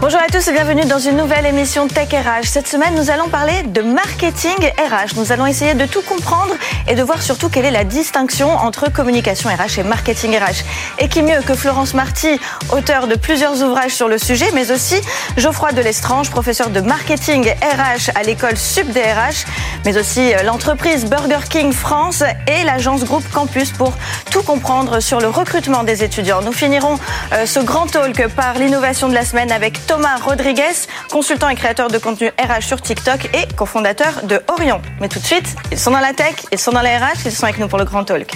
Bonjour à tous et bienvenue dans une nouvelle émission Tech RH. Cette semaine, nous allons parler de marketing RH. Nous allons essayer de tout comprendre et de voir surtout quelle est la distinction entre communication RH et marketing RH. Et qui mieux que Florence Marty, auteur de plusieurs ouvrages sur le sujet, mais aussi Geoffroy Delestrange, professeur de marketing RH à l'école SubDRH, mais aussi euh, l'entreprise Burger King France et l'agence Groupe Campus pour tout comprendre sur le recrutement des étudiants. Nous finirons euh, ce grand talk par l'innovation de la semaine avec Thomas Rodriguez, consultant et créateur de contenu RH sur TikTok et cofondateur de Orion. Mais tout de suite, ils sont dans la tech, ils sont dans la RH, ils sont avec nous pour le Grand Talk.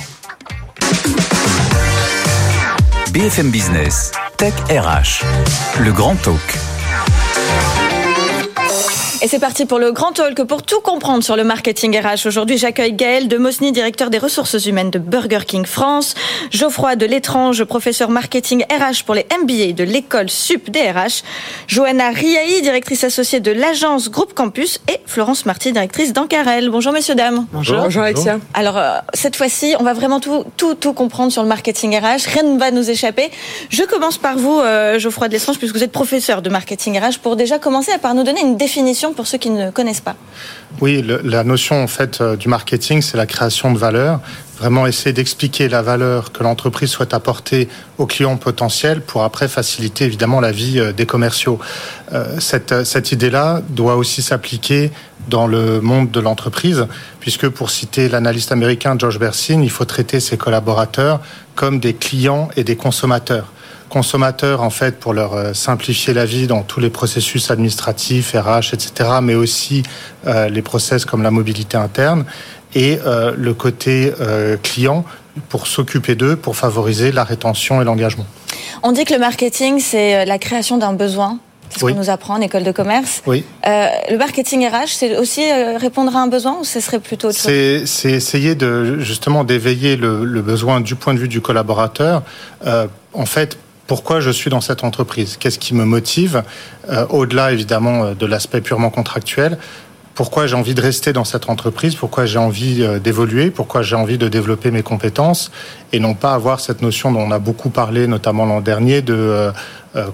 BFM Business, Tech RH, le Grand Talk. Et c'est parti pour le grand talk. Pour tout comprendre sur le marketing RH, aujourd'hui, j'accueille Gaël de Mosny, directeur des ressources humaines de Burger King France, Geoffroy de l'étrange, professeur marketing RH pour les MBA de l'école SUP DRH, Johanna Riahi, directrice associée de l'agence Groupe Campus et Florence Marty, directrice d'Ancarel. Bonjour messieurs, dames. Bonjour. Bonjour Alexia. Alors, euh, cette fois-ci, on va vraiment tout, tout, tout comprendre sur le marketing RH. Rien ne va nous échapper. Je commence par vous, euh, Geoffroy de l'étrange, puisque vous êtes professeur de marketing RH, pour déjà commencer à par nous donner une définition pour ceux qui ne connaissent pas Oui, la notion en fait euh, du marketing, c'est la création de valeur. Vraiment essayer d'expliquer la valeur que l'entreprise souhaite apporter aux clients potentiels pour après faciliter évidemment la vie euh, des commerciaux. Euh, cette, cette idée-là doit aussi s'appliquer dans le monde de l'entreprise, puisque pour citer l'analyste américain George Bersin, il faut traiter ses collaborateurs comme des clients et des consommateurs consommateurs en fait pour leur euh, simplifier la vie dans tous les processus administratifs, RH, etc., mais aussi euh, les process comme la mobilité interne et euh, le côté client pour s'occuper d'eux, pour favoriser la rétention et l'engagement. On dit que le marketing, c'est la création d'un besoin. C'est ce qu'on nous apprend en école de commerce. Oui. le marketing RH, c'est aussi répondre à un besoin ou ce serait plutôt autre chose? C'est essayer de justement d'éveiller le, le, besoin du point de vue du collaborateur. en fait, pourquoi je suis dans cette entreprise, qu'est-ce qui me motive, euh, au-delà évidemment euh, de l'aspect purement contractuel, pourquoi j'ai envie de rester dans cette entreprise, pourquoi j'ai envie euh, d'évoluer, pourquoi j'ai envie de développer mes compétences, et non pas avoir cette notion dont on a beaucoup parlé, notamment l'an dernier, de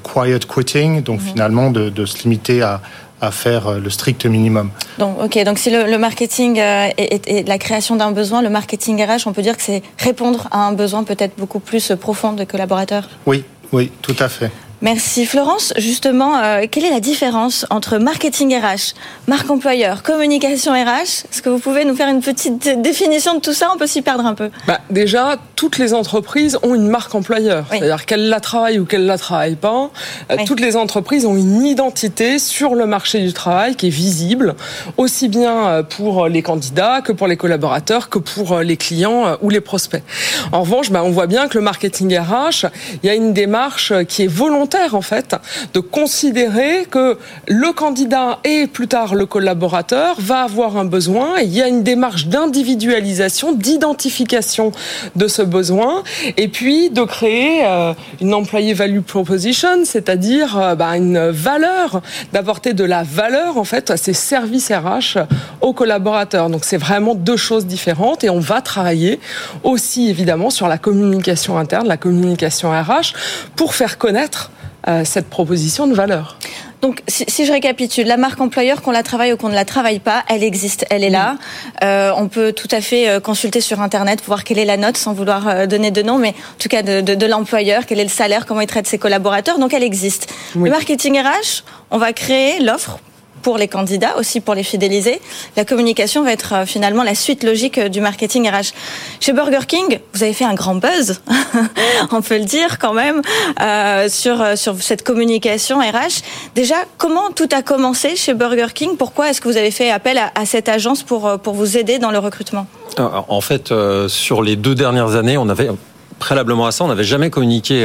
quiet quitting, donc finalement de, se limiter à, à faire le strict minimum. Donc, ok. Donc, si le, marketing est, la création d'un besoin, le marketing RH, on peut dire que c'est répondre à un besoin peut-être beaucoup plus profond de collaborateurs? Oui, oui, tout à fait. Merci Florence. Justement, euh, quelle est la différence entre marketing RH, marque employeur, communication RH Est-ce que vous pouvez nous faire une petite définition de tout ça? On peut s'y perdre un peu. Bah, déjà, toutes les entreprises ont une marque employeur. C'est-à-dire qu'elles la travaillent ou qu'elles la travaillent pas. Euh, toutes les entreprises ont une identité sur le marché du travail qui est visible, aussi bien euh, pour les candidats que pour les collaborateurs, que pour les clients ou les prospects. En revanche, bah, on voit bien que le marketing RH, il y a une démarche qui est volontaire en fait de considérer que le candidat et plus tard le collaborateur va avoir un besoin et il y a une démarche d'individualisation, d'identification de ce besoin et puis de créer euh, une employee value proposition, c'est-à-dire euh, bah, une valeur, d'apporter de la valeur en fait à ces services RH aux collaborateurs. Donc c'est vraiment deux choses différentes et on va travailler aussi évidemment sur la communication interne, la communication RH pour faire connaître euh, cette proposition de valeur. Donc, si, je récapitule, la marque employeur, qu'on la travaille ou qu'on ne la travaille pas, elle existe, elle est là. Euh, on peut tout à fait euh, consulter sur Internet pour voir quelle est la note, sans vouloir donner de nom, mais en tout cas de, de, l'employeur, quel est le salaire, comment il traite ses collaborateurs. Donc, elle existe. Le marketing RH, on va créer l'offre pour les candidats, aussi pour les fidéliser. La communication va être euh, finalement la suite logique euh, du marketing RH. Chez Burger King, vous avez fait un grand buzz, on peut le dire quand même, euh, sur, sur cette communication RH. Déjà, comment tout a commencé chez Burger King? Pourquoi est-ce que vous avez fait appel à, cette agence pour, pour vous aider dans le recrutement? En fait, sur les deux dernières années, on avait préalablement à ça, on n'avait jamais communiqué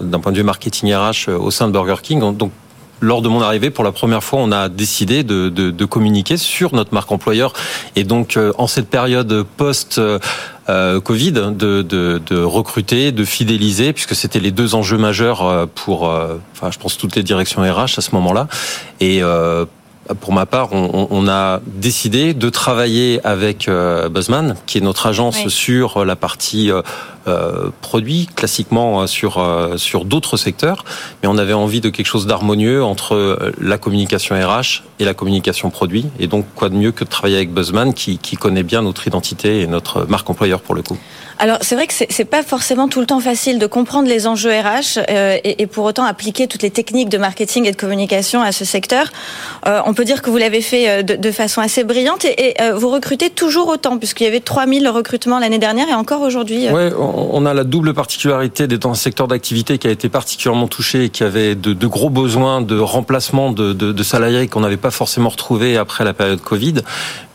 d'un point de vue marketing RH au sein de Burger King. Donc lors de mon arrivée, pour la première fois, on a décidé de, de, de communiquer sur notre marque employeur. Et donc, euh, en cette période post euh, Covid, de, de, de, recruter, de fidéliser, puisque c'était les deux enjeux majeurs euh, pour, enfin, je pense toutes les directions RH à ce moment-là. Et pour ma part, on, a décidé de travailler avec euh, Buzzman, qui est notre agence sur la partie euh, euh, produit, classiquement sur sur d'autres secteurs, mais on avait envie de quelque chose d'harmonieux entre la communication RH et la communication produit, et donc quoi de mieux que de travailler avec Buzzman, qui, qui connaît bien notre identité et notre marque employeur pour le coup. Alors c'est vrai que c'est pas forcément tout le temps facile de comprendre les enjeux RH euh, et, et, pour autant appliquer toutes les techniques de marketing et de communication à ce secteur. Euh, on peut dire que vous l'avez fait euh, de, façon assez brillante et, euh, vous recrutez toujours autant puisqu'il y avait 3000 recrutements l'année dernière et encore aujourd'hui. Oui, on a la double particularité d'être dans un secteur d'activité qui a été particulièrement touché et qui avait de, de gros besoins de remplacement de, de salariés qu'on n'avait pas forcément retrouvés après la période Covid.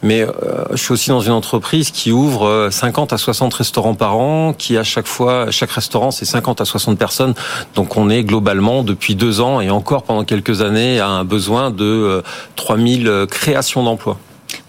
Mais je suis aussi dans une entreprise qui ouvre 50 à 60 restaurants par an, qui à chaque fois, chaque restaurant, c'est 50 à 60 personnes. Donc on est globalement depuis deux ans et encore pendant quelques années à un besoin de 3000 euh, créations d'emplois.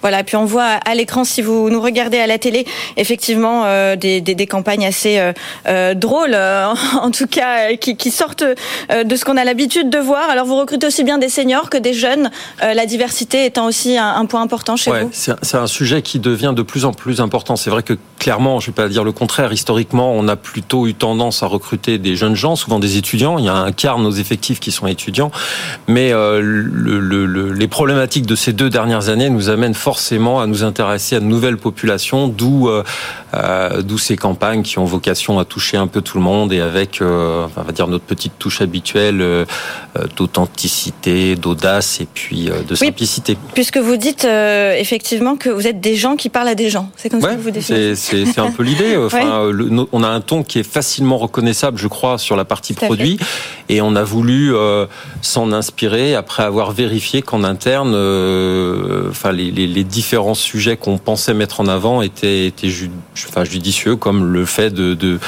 Voilà, puis on voit à l'écran, si vous nous regardez à la télé, effectivement euh, des, des, des, campagnes assez euh, euh drôles, en tout cas qui, qui sortent de ce qu'on a l'habitude de voir. Alors vous recrutez aussi bien des seniors que des jeunes, la diversité étant aussi un, un point important chez ouais, vous. C'est un sujet qui devient de plus en plus important. C'est vrai que clairement, je ne vais pas dire le contraire, historiquement, on a plutôt eu tendance à recruter des jeunes gens, souvent des étudiants. Il y a un quart de nos effectifs qui sont étudiants, mais le, le, les problématiques de ces deux dernières années nous amènent forcément à nous intéresser à de nouvelles populations, d'où euh, euh, d'où ces campagnes qui ont vocation à toucher un peu tout le monde et avec, euh, on va dire notre petite touche habituelle euh, d'authenticité, d'audace et puis de simplicité. puisque vous dites effectivement que vous êtes des gens qui parlent à des gens, c'est comme ça que vous définissez. C'est un peu l'idée. Enfin, on a un ton qui est facilement reconnaissable, je crois, sur la partie produit, et on a voulu s'en inspirer après avoir vérifié qu'en interne, enfin les, différents sujets qu'on pensait mettre en avant étaient, étaient judicieux, comme le fait de, euh,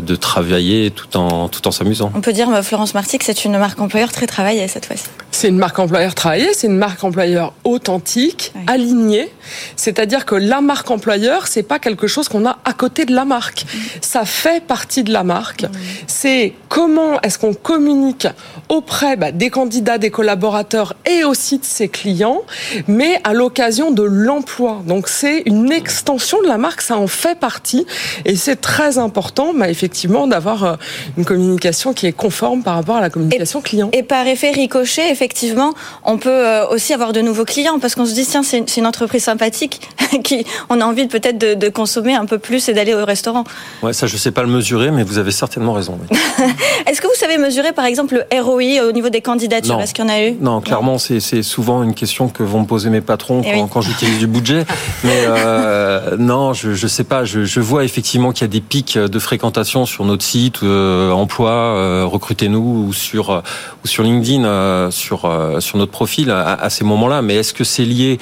de travailler tout en tout en s'amusant. On peut dire euh, Florence Marty que c'est une marque employeur très travaillée cette fois-ci. C'est une marque employeur travaillée, c'est une marque employeur authentique, alignée. C'est-à-dire que la marque employeur, c'est pas quelque chose qu'on a à côté de la marque. Ça fait partie de la marque. C'est comment est-ce qu'on communique auprès bah, des candidats, des collaborateurs et aussi de ses clients, mais à l'occasion de l'emploi. Donc c'est une extension de la marque, ça en fait partie et c'est très important bah, effectivement d'avoir euh, une communication qui est conforme par rapport à la communication client. Et par effet ricochet, effectivement, on peut euh, aussi avoir de nouveaux clients parce qu'on se dit tiens c'est une entreprise sympathique qui on a envie peut-être de, consommer un peu plus et d'aller au restaurant. Ouais, ça je sais pas le mesurer, mais vous avez certainement raison. Est-ce que vous savez mesurer par exemple le ROI au niveau des candidatures? Est-ce qu'il y en a eu? Non, clairement c'est souvent une question que vont me poser mes patrons eh quand, j'utilise du budget. Mais euh, non, je je sais pas. Je, je vois effectivement qu'il y a des pics de fréquentation sur notre site, euh, emploi, euh, recrutez-nous ou sur euh, ou sur LinkedIn, sur sur notre profil à, ces moments-là. Mais est-ce que c'est lié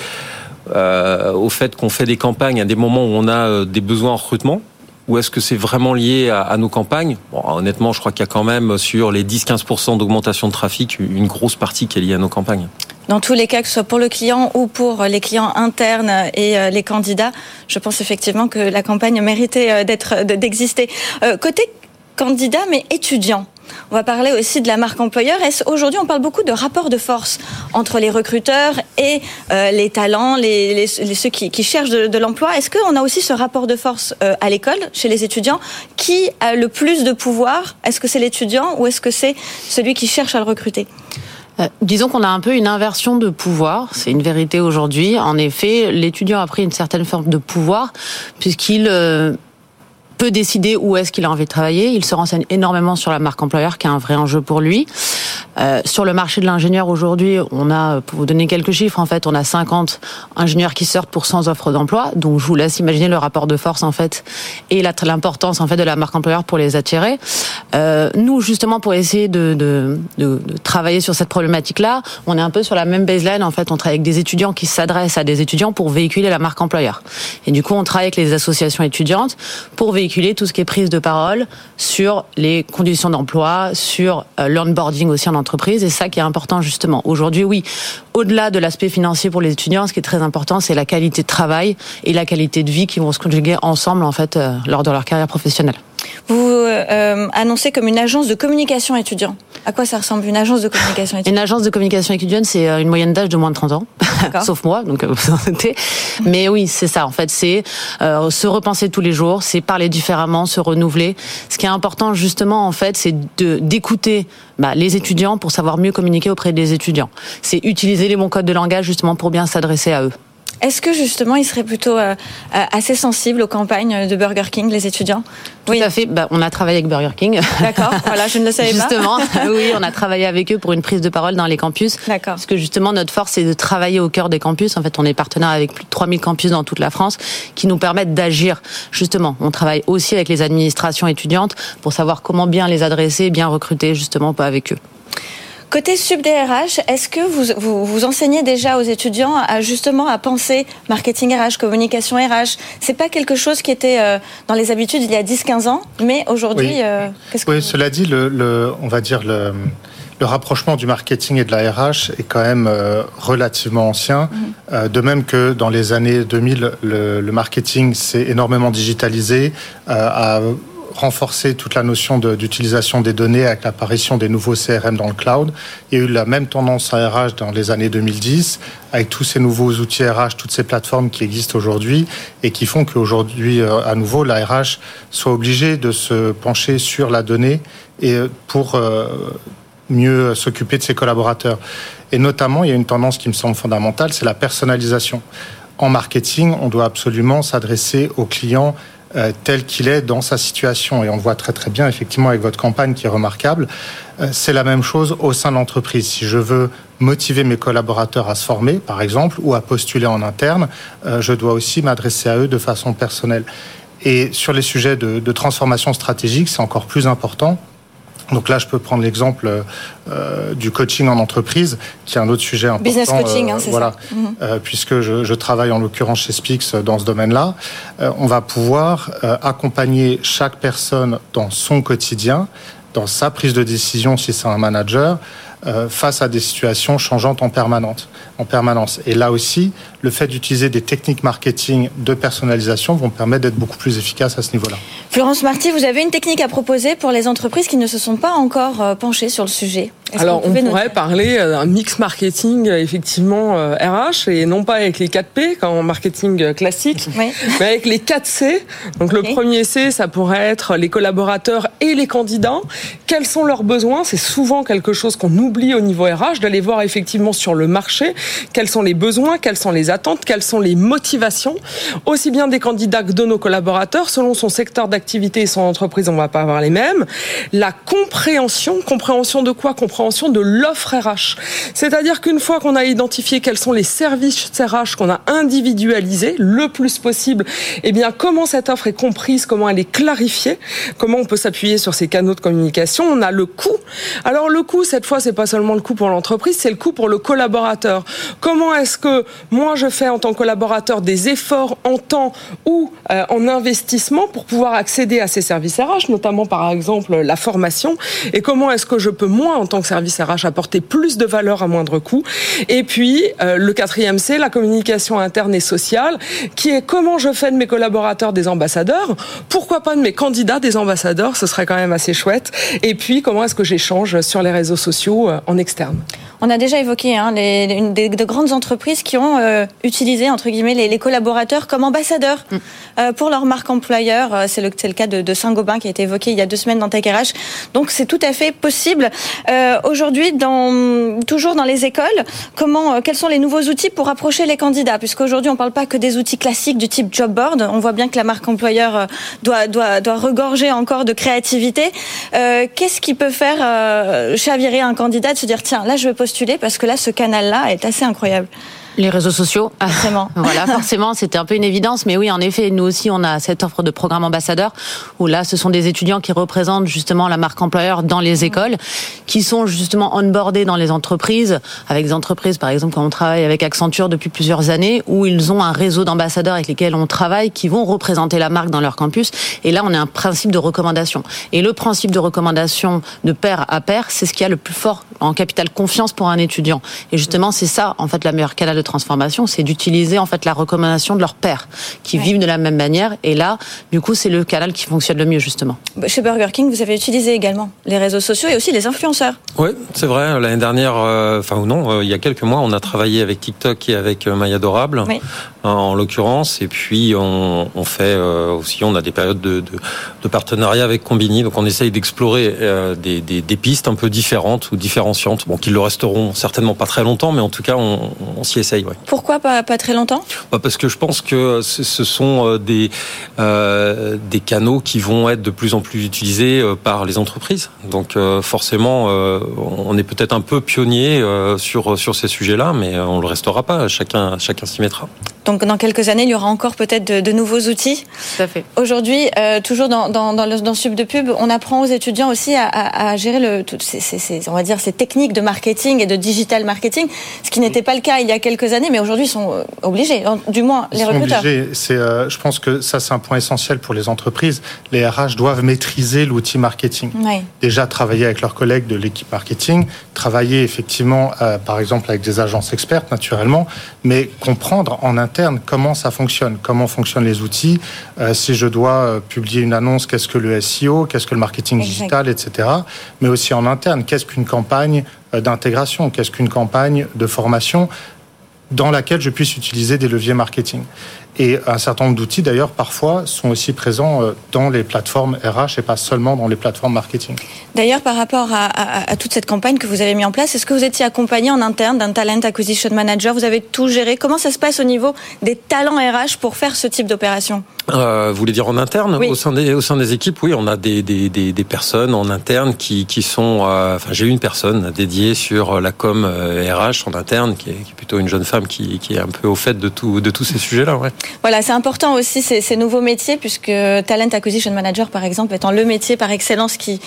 au fait qu'on fait des campagnes à des moments où on a des besoins en recrutement? Ou est-ce que c'est vraiment lié à, nos campagnes? Honnêtement, je crois qu'il y a quand même sur les 10-15% d'augmentation de trafic une grosse partie qui est liée à nos campagnes. Dans tous les cas, que ce soit pour le client ou pour les clients internes et les candidats, je pense effectivement que la campagne méritait d'être d'exister. Côté candidat, mais étudiant. On va parler aussi de la marque employeur. Aujourd'hui, on parle beaucoup de rapport de force entre les recruteurs et euh, les talents, ceux qui, cherchent de, l'emploi? Est-ce qu'on a aussi ce rapport de force euh, à l'école, chez les étudiants Qui a le plus de pouvoir? Est-ce que c'est l'étudiant ou est-ce que c'est celui qui cherche à le recruter? Euh, disons qu'on a un peu une inversion de pouvoir, c'est une vérité aujourd'hui. En effet, l'étudiant a pris une certaine forme de pouvoir puisqu'il peut décider où est-ce qu'il a envie de travailler. Il se renseigne énormément sur la marque employeur, qui est un vrai enjeu pour lui. Euh, sur le marché de l'ingénieur aujourd'hui, on a, pour vous donner quelques chiffres, en fait, on a 50 ingénieurs qui sortent pour 100 offres d'emploi. Donc, je vous laisse imaginer le rapport de force, en fait, et l'importance, en fait, de la marque employeur pour les attirer. Euh, nous, justement, pour essayer de, de, de, de travailler sur cette problématique-là, on est un peu sur la même baseline. En fait, on travaille avec des étudiants qui s'adressent à des étudiants pour véhiculer la marque employeur. Et du coup, on travaille avec les associations étudiantes pour véhiculer tout ce qui est prise de parole sur les conditions d'emploi, sur euh, l'onboarding aussi en et ça qui est important justement. Aujourd'hui, oui, au-delà de l'aspect financier pour les étudiants, ce qui est très important, c'est la qualité de travail et la qualité de vie qui vont se conjuguer ensemble en fait euh, lors de leur carrière professionnelle. Vous euh, annoncez comme une agence de communication étudiant. À quoi ça ressemble une agence de communication étudiante Une agence de communication étudiante, c'est euh, une moyenne d'âge de moins de 30 ans, sauf moi, donc euh, vous en Mais oui, c'est ça. En fait, c'est euh, se repenser tous les jours, c'est parler différemment, se renouveler. Ce qui est important, justement, en fait, c'est de d'écouter bah, les étudiants pour savoir mieux communiquer auprès des étudiants. C'est utiliser les bons codes de langage justement pour bien s'adresser à eux. Est-ce que justement ils seraient plutôt euh, euh, assez sensibles aux campagnes de Burger King, les étudiants? Tout à fait. Bah, on a travaillé avec Burger King. D'accord. Voilà, je ne le savais pas. Justement, oui, on a travaillé avec eux pour une prise de parole dans les campus. D'accord. Parce que justement notre force c'est de travailler au cœur des campus. En fait, on est partenaire avec plus de 3000 campus dans toute la France qui nous permettent d'agir. Justement, on travaille aussi avec les administrations étudiantes pour savoir comment bien les adresser, bien recruter justement pas avec eux. Côté sub-DRH, est-ce que vous, vous, enseignez déjà aux étudiants à justement à penser marketing RH, communication RH C'est pas quelque chose qui était euh, dans les habitudes il y a 10-15 ans, mais aujourd'hui, oui. euh, qu'est-ce que cela dit, le, on va dire le, le, rapprochement du marketing et de la RH est quand même euh, relativement ancien. Mhm. de même que dans les années 2000, le, le marketing s'est énormément digitalisé, a renforcer toute la notion d'utilisation des données avec l'apparition des nouveaux CRM dans le cloud. Il y a eu la même tendance à RH dans les années 2010, avec tous ces nouveaux outils RH, toutes ces plateformes qui existent aujourd'hui et qui font qu'aujourd'hui, euh, à nouveau, la RH soit obligée de se pencher sur la donnée et euh, pour euh, mieux s'occuper de ses collaborateurs. Et notamment, il y a une tendance qui me semble fondamentale, c'est la personnalisation. En marketing, on doit absolument s'adresser aux clients euh, tel qu'il est dans sa situation. Et on voit très très bien, effectivement, avec votre campagne qui est remarquable. Euh, c'est la même chose au sein de l'entreprise. Si je veux motiver mes collaborateurs à se former, par exemple, ou à postuler en interne, euh, je dois aussi m'adresser à eux de façon personnelle. Et sur les sujets de, de transformation stratégique, c'est encore plus important donc là, je peux prendre l'exemple euh, du coaching en entreprise, qui est un autre sujet important. Business coaching, hein, c'est voilà, ça. Mhm. Euh, puisque je, je, travaille en l'occurrence chez Spix dans ce domaine-là, euh, on va pouvoir euh, accompagner chaque personne dans son quotidien, dans sa prise de décision si c'est un manager, euh, face à des situations changeantes en permanence. En permanence. Et là aussi, le fait d'utiliser des techniques marketing de personnalisation vont permettre d'être beaucoup plus efficaces à ce niveau-là. Florence Marty, vous avez une technique à proposer pour les entreprises qui ne se sont pas encore euh, penchées sur le sujet? Alors, on pourrait parler d'un mix marketing, effectivement, RH, et non pas avec les 4 P, comme en marketing classique, oui. mais avec les 4 C. Donc, le premier C, ça pourrait être les collaborateurs et les candidats. Quels sont leurs besoins? C'est souvent quelque chose qu'on oublie au niveau RH, d'aller voir effectivement sur le marché. Quels sont les besoins, quelles sont les attentes, quelles sont les motivations, aussi bien des candidats que de nos collaborateurs, selon son secteur d'activité et son entreprise, on va pas avoir les mêmes. La compréhension, compréhension de quoi? De l'offre RH. C'est-à-dire qu'une fois qu'on a identifié quels sont les services RH qu'on a individualisés le plus possible, eh bien comment cette offre est comprise, comment elle est clarifiée, comment on peut s'appuyer sur ces canaux de communication. On a le coût. Alors le coût, cette fois, c'est pas seulement le coût pour l'entreprise, c'est le coût pour le collaborateur. Comment est-ce que moi je fais en tant que collaborateur des efforts en temps ou euh, en investissement pour pouvoir accéder à ces services RH, notamment par exemple la formation, et comment est-ce que je peux moi en tant que service RH apporter plus de valeur à moindre coût. Et puis, euh, le quatrième, c'est la communication interne et sociale, qui est comment je fais de mes collaborateurs des ambassadeurs. Pourquoi pas de mes candidats des ambassadeurs Ce serait quand même assez chouette. Et puis, comment est-ce que j'échange sur les réseaux sociaux euh, en externe? On a déjà évoqué hein, les, une des, de grandes entreprises qui ont euh, utilisé entre guillemets les, les, collaborateurs comme ambassadeurs mm. euh, pour leur marque employeur. Euh, c'est le, le, cas de, de Saint-Gobain qui a été évoqué il y a deux semaines dans Tech RH. Donc c'est tout à fait possible. Euh, Aujourd'hui, dans, toujours dans les écoles, comment, quels sont les nouveaux outils pour approcher les candidats? Puisqu'aujourd'hui, on ne parle pas que des outils classiques du type job board. On voit bien que la marque employeur doit, doit, doit regorger encore de créativité. Qu'est-ce qui peut faire chavirer un candidat de se dire tiens là je veux postuler parce que là, ce canal-là est assez incroyable. Les réseaux sociaux. Forcément. voilà, forcément, c'était un peu une évidence. Mais oui, en effet, nous aussi, on a cette offre de programme ambassadeur où là, ce sont des étudiants qui représentent justement la marque employeur dans les écoles, qui sont justement onboardés dans les entreprises, avec des entreprises, par exemple, quand on travaille avec Accenture depuis plusieurs années, où ils ont un réseau d'ambassadeurs avec lesquels on travaille, qui vont représenter la marque dans leur campus. Et là, on a un principe de recommandation. Et le principe de recommandation de pair à pair, c'est ce qui a le plus fort en capital confiance pour un étudiant. Et justement, c'est ça, en fait, la meilleure canal de transformation, c'est d'utiliser en fait la recommandation de leurs pairs qui vivent de la même manière. Et là, du coup, c'est le canal qui fonctionne le mieux justement. Bah, chez Burger King, vous avez utilisé également les réseaux sociaux et aussi les influenceurs. Oui, c'est vrai. L'année dernière, euh, enfin ou non, euh, il y a quelques mois, on a travaillé avec TikTok et avec euh, Maya Dorable, en, l'occurrence. Et puis on, on fait aussi, on a des périodes de, de, de partenariat avec Combini. Donc on essaye d'explorer des, des, des, pistes un peu différentes ou différenciantes. Bon, qui le resteront certainement pas très longtemps, mais en tout cas, on, on s'y essaye. Ouais. Pourquoi pas, pas très longtemps? Bah Parce que je pense que ce sont des euh, des canaux qui vont être de plus en plus utilisés par les entreprises. Donc forcément, on est peut-être un peu pionnier sur sur ces sujets-là, mais on le restera pas. Chacun chacun s'y mettra. Donc dans quelques années, il y aura encore peut-être de, nouveaux outils. Tout à fait. Aujourd'hui, euh, toujours dans, dans, dans, le, dans Sub de Pub, on apprend aux étudiants aussi à, à, gérer le, toutes ces, ces, on va dire, ces techniques de marketing et de digital marketing, ce qui n'était pas le cas il y a quelques années, mais aujourd'hui ils sont euh, obligés, du moins les recruteurs. C'est, euh, je pense que ça c'est un point essentiel pour les entreprises. Les RH doivent maîtriser l'outil marketing. Déjà travailler avec leurs collègues de l'équipe marketing, travailler effectivement, par exemple avec des agences expertes naturellement, mais comprendre en interne comment ça fonctionne, comment fonctionnent les outils, euh, si je dois euh, publier une annonce, qu'est-ce que le SEO, qu'est-ce que le marketing digital, etc. Mais aussi en interne, qu'est-ce qu'une campagne euh, d'intégration, qu'est-ce qu'une campagne de formation dans laquelle je puisse utiliser des leviers marketing. Et un certain nombre d'outils, d'ailleurs, parfois, sont aussi présents euh, dans les plateformes RH et pas seulement dans les plateformes marketing. D'ailleurs, par rapport à, toute cette campagne que vous avez mis en place, est-ce que vous étiez accompagné en interne d'un talent acquisition manager? Vous avez tout géré. Comment ça se passe au niveau des talents RH pour faire ce type d'opération? Euh, vous voulez dire en interne? Au sein des au sein des équipes oui on a des des, des, des personnes en interne qui qui sont euh, enfin j'ai une personne dédiée sur la com RH en interne qui est, qui est, plutôt une jeune femme qui, qui est un peu au fait de tout de tous ces sujets là ouais. Voilà c'est important aussi ces, nouveaux métiers puisque talent acquisition manager par exemple étant le métier par excellence qui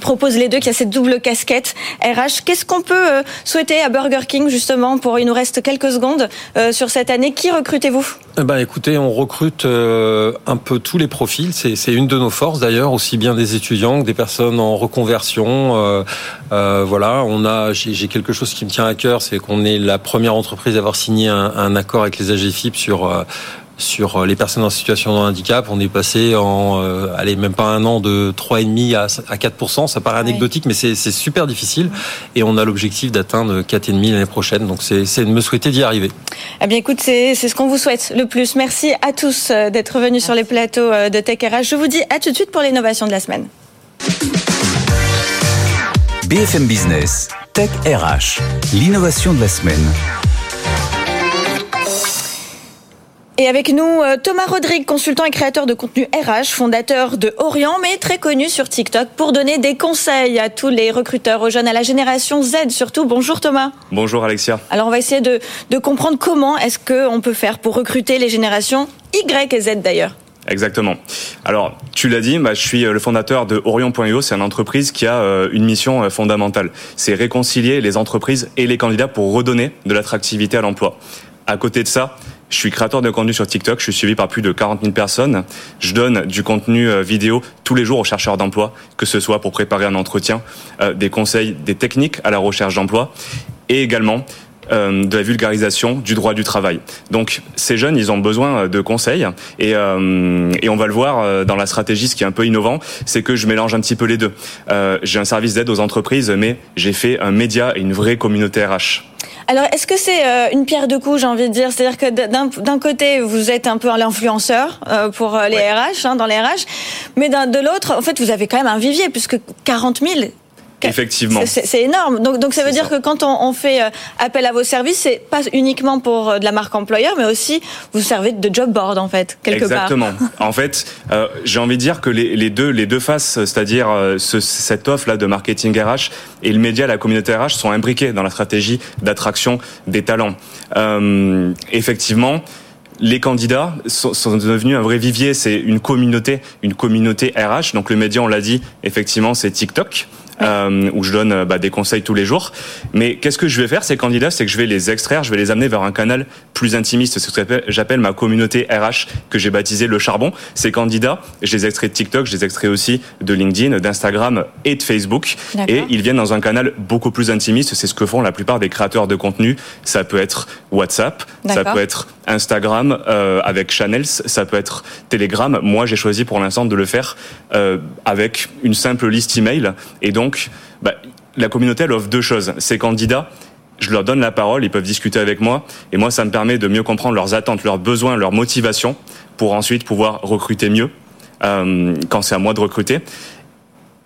propose les deux qui a cette double casquette RH qu'est-ce qu'on peut euh, souhaiter à Burger King justement pour il nous reste quelques secondes sur cette année? Qui recrutez-vous? Eh ben écoutez on recrute euh, un peu tous les profils. C'est une de nos forces d'ailleurs, aussi bien des étudiants que des personnes en reconversion. Euh, euh, voilà, j'ai quelque chose qui me tient à cœur, c'est qu'on est la première entreprise à avoir signé un accord avec les AGFIP sur sur euh, les personnes en situation de handicap, on est passé en, euh, allez, même pas un an de 3,5 à, à 4%. Ça paraît anecdotique, mais c'est super difficile. Et on a l'objectif d'atteindre 4,5 l'année prochaine. Donc c'est de me souhaiter d'y arriver. Eh bien, écoute, c'est ce qu'on vous souhaite le plus. Merci à tous euh, d'être venus sur les plateaux de Tech RH. Je vous dis à tout de suite pour l'innovation de la semaine. BFM Business, Tech RH, l'innovation de la semaine. Et avec nous, euh, Thomas Rodrigue, consultant et créateur de contenu RH, fondateur de Orient, mais très connu sur TikTok pour donner des conseils à tous les recruteurs, aux jeunes, à la génération Z surtout. Bonjour Thomas. Bonjour Alexia. Alors on va essayer de, de comprendre comment est-ce qu'on peut faire pour recruter les générations Y et Z d'ailleurs. Exactement. Alors, tu l'as dit, bah, je suis euh, le fondateur de Orion.io. C'est une entreprise qui a euh, une mission fondamentale. C'est réconcilier les entreprises et les candidats pour redonner de l'attractivité à l'emploi. À côté de ça, je suis créateur de contenu sur TikTok. Je suis suivi par plus de 40 000 personnes. Je donne du contenu euh, vidéo tous les jours aux chercheurs d'emploi, que ce soit pour préparer un entretien, euh, des conseils, des techniques à la recherche d'emploi, et également euh, de la vulgarisation du droit du travail. Donc ces jeunes, ils ont besoin de conseils et, et on va le voir dans la stratégie. Ce qui est un peu innovant, c'est que je mélange un petit peu les deux. j'ai un service d'aide aux entreprises, mais j'ai fait un média et une vraie communauté RH. Alors, est-ce que c'est euh, une pierre de coups, j'ai envie de dire? C'est-à-dire que d'un côté, vous êtes un peu l'influenceur euh, pour euh, les RH, hein, dans les RH, mais de l'autre, en fait, vous avez quand même un vivier, puisque 40 000, Effectivement. C'est énorme. Donc, donc ça veut dire que quand on, on, fait euh, appel à vos services, c'est pas uniquement pour euh, de la marque employeur, mais aussi vous servez de job board en fait quelque Exactement. part. Exactement. en fait, euh, j'ai envie de dire que les, les, deux les deux faces, c'est-à-dire ce, cette offre là de marketing RH et le média, la communauté RH, sont imbriqués dans la stratégie d'attraction des talents. Euh, effectivement les candidats sont, sont, devenus un vrai vivier. C'est une communauté, une communauté RH. Donc le média, on l'a dit, effectivement, c'est TikTok euh, où je donne euh, bah, des conseils tous les jours. Mais qu'est-ce que je vais faire ces candidats? C'est que je vais les extraire, je vais les amener vers un canal plus intimiste, c'est ce que j'appelle ma communauté RH que j'ai baptisé le charbon. Ces candidats, je les extrais de TikTok, je les extrais aussi de LinkedIn, d'Instagram et de Facebook. Et ils viennent dans un canal beaucoup plus intimiste. C'est ce que font la plupart des créateurs de contenu. Ça peut être WhatsApp, ça peut être Instagram euh, avec Channels, ça peut être Telegram. Moi, j'ai choisi pour l'instant de le faire euh, avec une simple liste email. Et donc, bah, la communauté, elle offre deux choses. Ces candidats, je leur donne la parole, ils peuvent discuter avec moi, et moi, ça me permet de mieux comprendre leurs attentes, leurs besoins, leurs motivations, pour ensuite pouvoir recruter mieux euh, quand c'est à moi de recruter.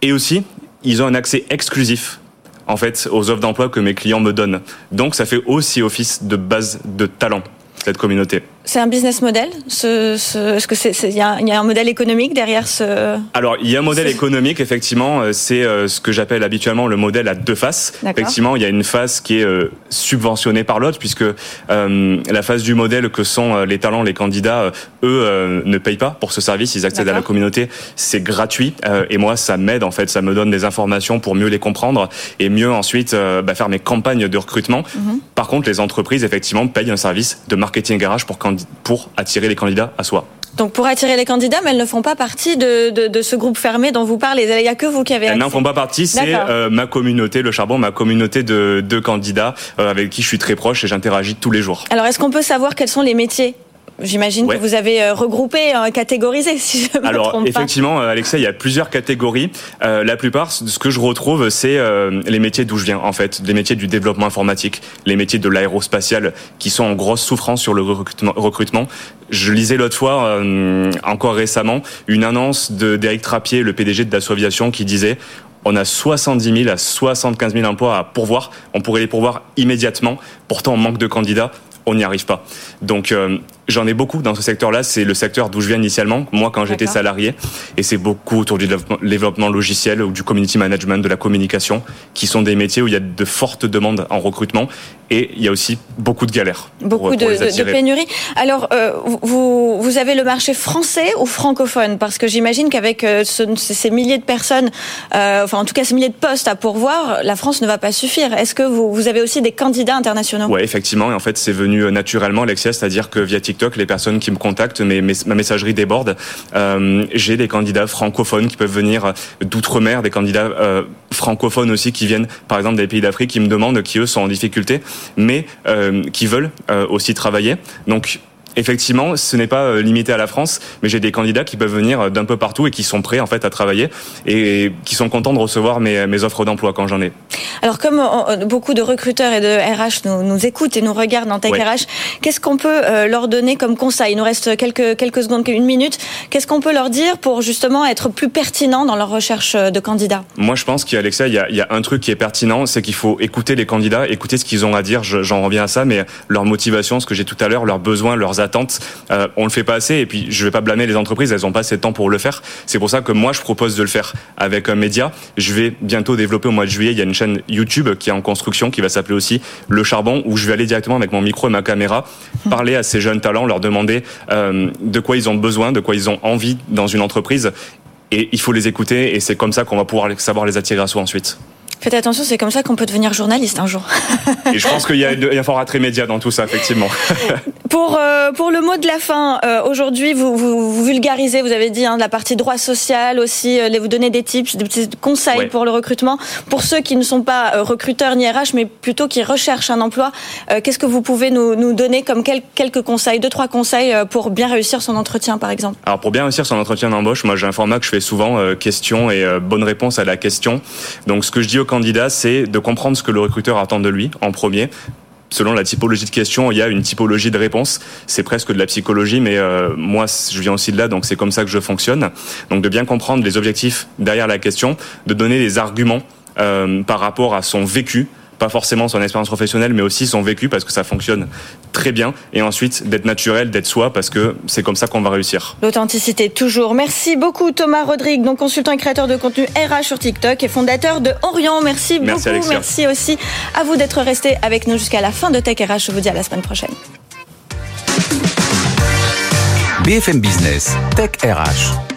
Et aussi, ils ont un accès exclusif en fait aux offres d'emploi que mes clients me donnent. Donc, ça fait aussi office de base de talent cette communauté. C'est un business model Est-ce que c'est il y, a un modèle économique derrière ce Alors il y a un modèle économique effectivement. Euh, c'est euh, ce que j'appelle habituellement le modèle à deux faces. Effectivement, il y a une face qui est euh, subventionnée par l'autre puisque la face du modèle que sont les talents, les candidats, eux ne payent pas pour ce service. Ils accèdent à la communauté, c'est gratuit et moi ça m'aide en fait, ça me donne des informations pour mieux les comprendre et mieux ensuite bah, faire mes campagnes de recrutement. Mhm. Par contre, les entreprises effectivement payent un service de marketing garage pour pour attirer les candidats à soi. Donc pour attirer les candidats, mais elles ne font pas partie de, de, ce groupe fermé dont vous parlez. Il n'y a que vous qui avez. Elles n'en font pas partie. C'est euh, ma communauté, le charbon, ma communauté de, de candidats euh, avec qui je suis très proche et j'interagis tous les jours. Alors est-ce qu'on peut savoir quels sont les métiers J'imagine que vous avez euh, regroupé, euh, catégorisé, si je me Alors, trompe effectivement, euh, Alexia, il y a plusieurs catégories. la plupart, ce que je retrouve, c'est les métiers d'où je viens, en fait, les métiers du développement informatique, les métiers de l'aérospatial, qui sont en grosse souffrance sur le recrutement. Je lisais l'autre fois, encore récemment, une annonce d'Éric Trappier, le PDG de Dassault Aviation, qui disait on a 70 000 à 75 000 emplois à pourvoir. On pourrait les pourvoir immédiatement. Pourtant, on manque de candidats on n'y arrive pas. Donc euh, j'en ai beaucoup dans ce secteur-là. C'est le secteur d'où je viens initialement, moi quand j'étais salarié, et c'est beaucoup autour du développement logiciel ou du community management, de la communication, qui sont des métiers où il y a de fortes demandes en recrutement et il y a aussi beaucoup de galères. Beaucoup de, de, pénuries. Alors euh, vous, vous avez le marché français ou francophone? Parce que j'imagine qu'avec euh, ces milliers de personnes, enfin en tout cas ces milliers de postes à pourvoir, la France ne va pas suffire. Est-ce que vous, vous avez aussi des candidats internationaux? Oui, effectivement. Et en fait, c'est venu euh, naturellement, Alexia, c'est-à-dire que via TikTok, les personnes qui me contactent, mes, ma messagerie déborde. Euh, j'ai des candidats francophones qui peuvent venir d'outre-mer, des candidats euh, francophones aussi qui viennent, par exemple, des pays d'Afrique, qui me demandent, qui eux sont en difficulté, mais qui veulent aussi travailler. Donc effectivement, ce n'est pas euh, limité à la France, mais j'ai des candidats qui peuvent venir euh, d'un peu partout et qui sont prêts en fait à travailler et qui sont contents de recevoir mes, mes offres d'emploi quand j'en ai. Alors comme euh, beaucoup de recruteurs et de RH nous, nous écoutent et nous regardent en Tech RH, qu'est-ce qu'on peut leur donner comme conseil? Il nous reste quelques quelques secondes, une minute. Qu'est-ce qu'on peut leur dire pour justement être plus pertinent dans leur recherche de candidats? Moi, je pense qu'Alexia, il y a, il y a un truc qui est pertinent, c'est qu'il faut écouter les candidats, écouter ce qu'ils ont à dire. J'en reviens à ça, mais leur motivation, ce que j'ai tout à l'heure, leurs besoins, leurs attentes, euh, on le fait pas assez. Et puis, je vais pas blâmer les entreprises, elles ont pas assez de temps pour le faire. C'est pour ça que moi, je propose de le faire avec un média. Je vais bientôt développer au mois de juillet. Il y a une chaîne YouTube qui est en construction, qui va s'appeler aussi Le Charbon, où je vais aller directement avec mon micro et ma caméra parler à ces jeunes talents, leur demander euh, de quoi ils ont besoin, de quoi ils ont envie dans une entreprise. Et il faut les écouter. Et c'est comme ça qu'on va pouvoir savoir les attirer à soi ensuite. Faites attention, c'est comme ça qu'on peut devenir journaliste un jour. Et je pense qu'il y a, un fort attrait média dans tout ça, effectivement. pour, euh, pour le mot de la fin, euh, aujourd'hui, vous, vous, vulgarisez, vous avez dit, hein, la partie droit social aussi, euh, vous donnez des tips, des petits conseils pour le recrutement. Pour ceux qui ne sont pas recruteurs ni RH, mais plutôt qui recherchent un emploi, qu'est-ce que vous pouvez nous, nous donner comme quelques conseils, deux, trois conseils pour bien réussir son entretien, par exemple? Alors, pour bien réussir son entretien d'embauche, moi, j'ai un format que je fais souvent, question et bonne réponse à la question. Donc, ce que je dis aux candidat, c'est de comprendre ce que le recruteur attend de lui en premier selon la typologie de question, il y a une typologie de réponse. C'est presque de la psychologie, mais euh, moi, je viens aussi de là, donc c'est comme ça que je fonctionne. Donc de bien comprendre les objectifs derrière la question, de donner des arguments euh, par rapport à son vécu, pas forcément son expérience professionnelle, mais aussi son vécu parce que ça fonctionne très bien. Et ensuite, d'être naturel, d'être soi parce que c'est comme ça qu'on va réussir. L'authenticité, toujours. Merci beaucoup, Thomas Rodrigue, donc consultant et créateur de contenu RH sur TikTok et fondateur de Orion. Merci, Merci beaucoup. Merci aussi à vous d'être resté avec nous jusqu'à la fin de Tech RH. Je vous dis à la semaine prochaine. BFM Business, Tech RH.